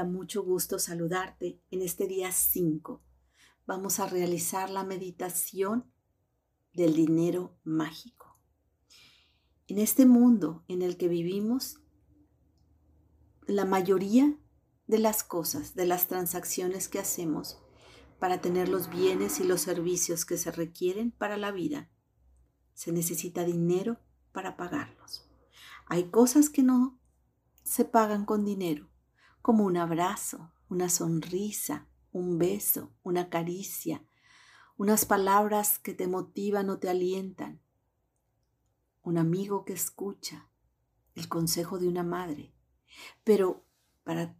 da mucho gusto saludarte en este día 5. Vamos a realizar la meditación del dinero mágico. En este mundo en el que vivimos, la mayoría de las cosas, de las transacciones que hacemos para tener los bienes y los servicios que se requieren para la vida, se necesita dinero para pagarlos. Hay cosas que no se pagan con dinero, como un abrazo, una sonrisa, un beso, una caricia, unas palabras que te motivan o te alientan, un amigo que escucha, el consejo de una madre. Pero para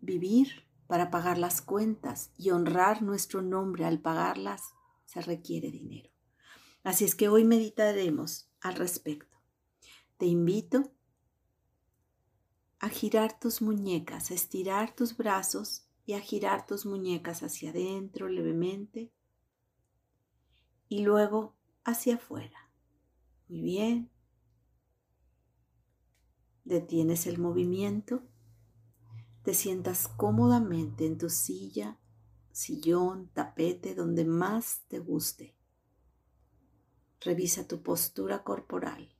vivir, para pagar las cuentas y honrar nuestro nombre al pagarlas, se requiere dinero. Así es que hoy meditaremos al respecto. Te invito a girar tus muñecas, a estirar tus brazos y a girar tus muñecas hacia adentro levemente y luego hacia afuera. Muy bien. Detienes el movimiento. Te sientas cómodamente en tu silla, sillón, tapete, donde más te guste. Revisa tu postura corporal.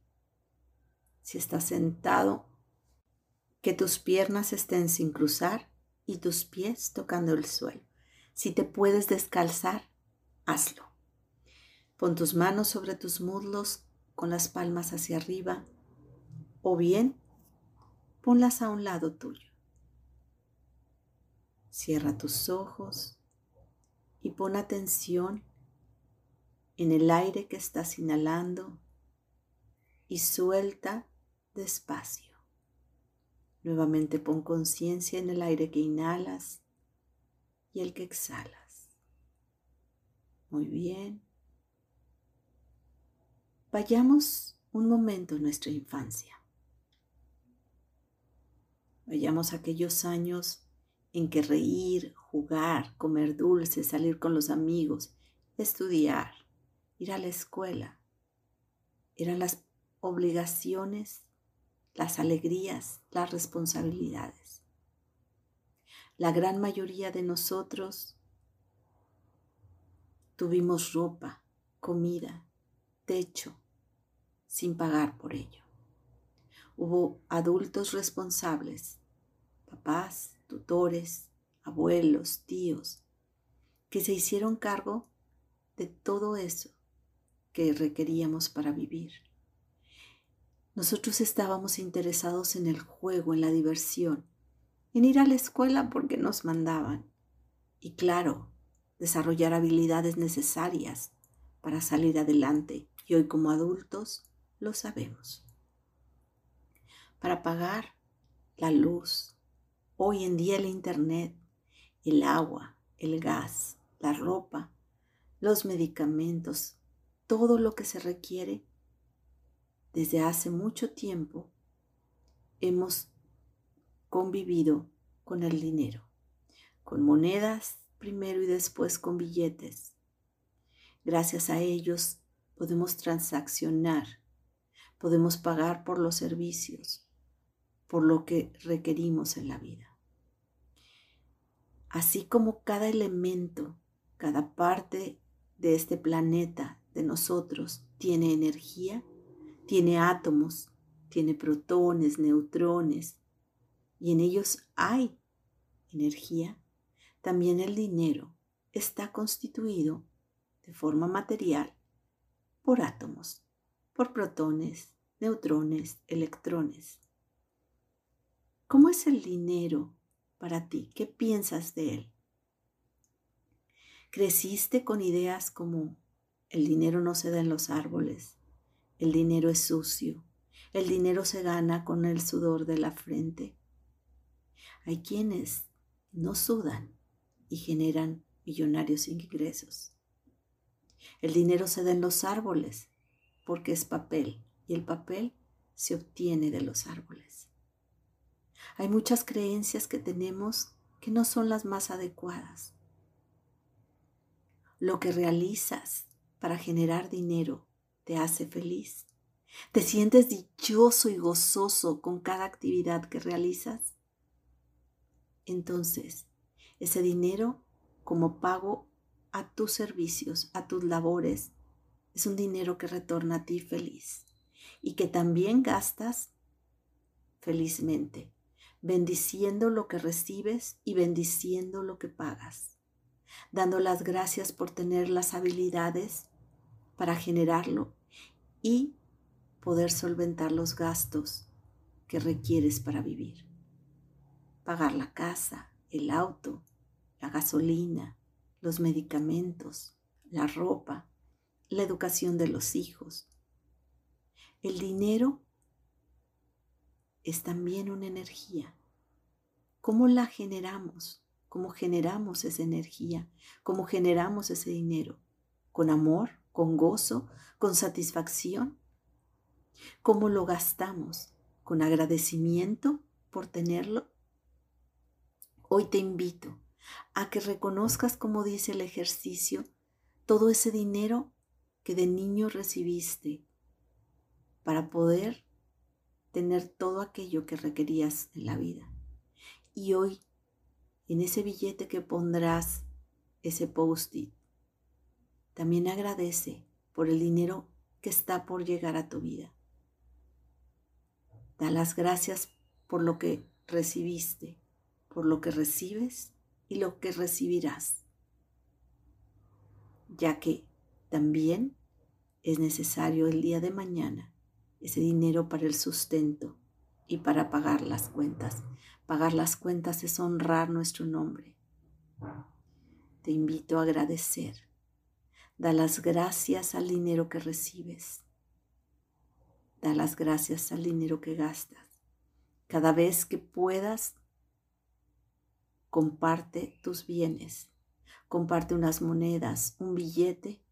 Si estás sentado que tus piernas estén sin cruzar y tus pies tocando el suelo. Si te puedes descalzar, hazlo. Pon tus manos sobre tus muslos con las palmas hacia arriba o bien ponlas a un lado tuyo. Cierra tus ojos y pon atención en el aire que estás inhalando y suelta despacio. Nuevamente pon conciencia en el aire que inhalas y el que exhalas. Muy bien. Vayamos un momento en nuestra infancia. Vayamos a aquellos años en que reír, jugar, comer dulce, salir con los amigos, estudiar, ir a la escuela, eran las obligaciones las alegrías, las responsabilidades. La gran mayoría de nosotros tuvimos ropa, comida, techo, sin pagar por ello. Hubo adultos responsables, papás, tutores, abuelos, tíos, que se hicieron cargo de todo eso que requeríamos para vivir. Nosotros estábamos interesados en el juego, en la diversión, en ir a la escuela porque nos mandaban. Y claro, desarrollar habilidades necesarias para salir adelante. Y hoy como adultos lo sabemos. Para pagar la luz, hoy en día el Internet, el agua, el gas, la ropa, los medicamentos, todo lo que se requiere desde hace mucho tiempo hemos convivido con el dinero, con monedas primero y después con billetes. Gracias a ellos podemos transaccionar, podemos pagar por los servicios, por lo que requerimos en la vida. Así como cada elemento, cada parte de este planeta, de nosotros, tiene energía, tiene átomos, tiene protones, neutrones, y en ellos hay energía. También el dinero está constituido de forma material por átomos, por protones, neutrones, electrones. ¿Cómo es el dinero para ti? ¿Qué piensas de él? ¿Creciste con ideas como el dinero no se da en los árboles, el dinero es sucio. El dinero se gana con el sudor de la frente. Hay quienes no sudan y generan millonarios ingresos. El dinero se da en los árboles porque es papel y el papel se obtiene de los árboles. Hay muchas creencias que tenemos que no son las más adecuadas. Lo que realizas para generar dinero te hace feliz? ¿Te sientes dichoso y gozoso con cada actividad que realizas? entonces ese dinero como pago a tus servicios, a tus labores, es un dinero que retorna a ti feliz y que también gastas felizmente, bendiciendo lo que recibes y bendiciendo lo que pagas, dando las gracias por tener las habilidades para generarlo y poder solventar los gastos que requieres para vivir. Pagar la casa, el auto, la gasolina, los medicamentos, la ropa, la educación de los hijos. El dinero es también una energía. ¿Cómo la generamos? ¿Cómo generamos esa energía? ¿Cómo generamos ese dinero? ¿Con amor? ¿Con gozo? ¿Con satisfacción? ¿Cómo lo gastamos? ¿Con agradecimiento por tenerlo? Hoy te invito a que reconozcas, como dice el ejercicio, todo ese dinero que de niño recibiste para poder tener todo aquello que requerías en la vida. Y hoy, en ese billete que pondrás, ese post-it, también agradece por el dinero que está por llegar a tu vida. Da las gracias por lo que recibiste, por lo que recibes y lo que recibirás, ya que también es necesario el día de mañana ese dinero para el sustento y para pagar las cuentas. Pagar las cuentas es honrar nuestro nombre. Te invito a agradecer. Da las gracias al dinero que recibes. Da las gracias al dinero que gastas. Cada vez que puedas, comparte tus bienes, comparte unas monedas, un billete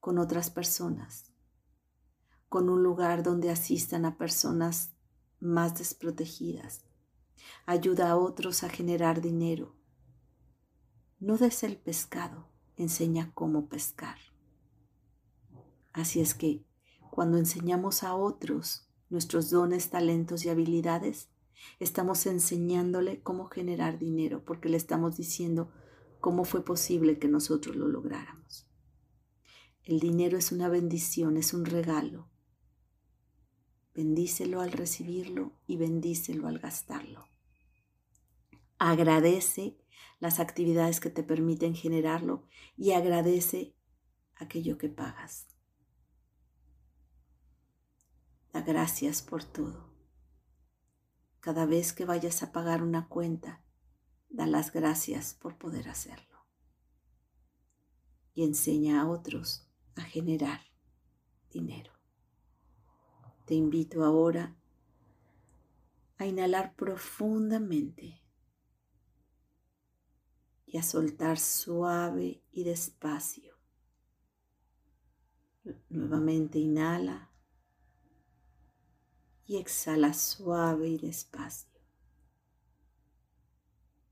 con otras personas, con un lugar donde asistan a personas más desprotegidas. Ayuda a otros a generar dinero. No des el pescado, enseña cómo pescar. Así es que cuando enseñamos a otros nuestros dones, talentos y habilidades, Estamos enseñándole cómo generar dinero porque le estamos diciendo cómo fue posible que nosotros lo lográramos. El dinero es una bendición, es un regalo. Bendícelo al recibirlo y bendícelo al gastarlo. Agradece las actividades que te permiten generarlo y agradece aquello que pagas. Da gracias por todo. Cada vez que vayas a pagar una cuenta, da las gracias por poder hacerlo. Y enseña a otros a generar dinero. Te invito ahora a inhalar profundamente y a soltar suave y despacio. Nuevamente inhala y exhala suave y despacio.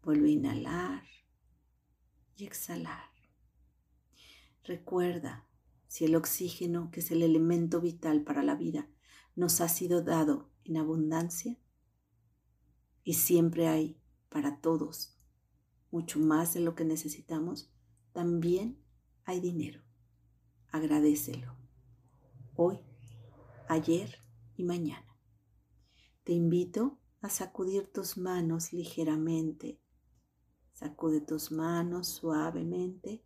Vuelve a inhalar y exhalar. Recuerda, si el oxígeno, que es el elemento vital para la vida, nos ha sido dado en abundancia, y siempre hay para todos mucho más de lo que necesitamos, también hay dinero. Agradecelo. Hoy, ayer y mañana. Te invito a sacudir tus manos ligeramente. Sacude tus manos suavemente.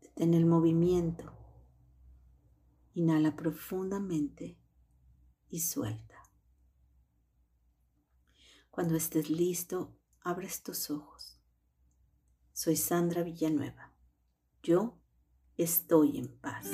Detén el movimiento. Inhala profundamente y suelta. Cuando estés listo, abres tus ojos. Soy Sandra Villanueva. Yo estoy en paz.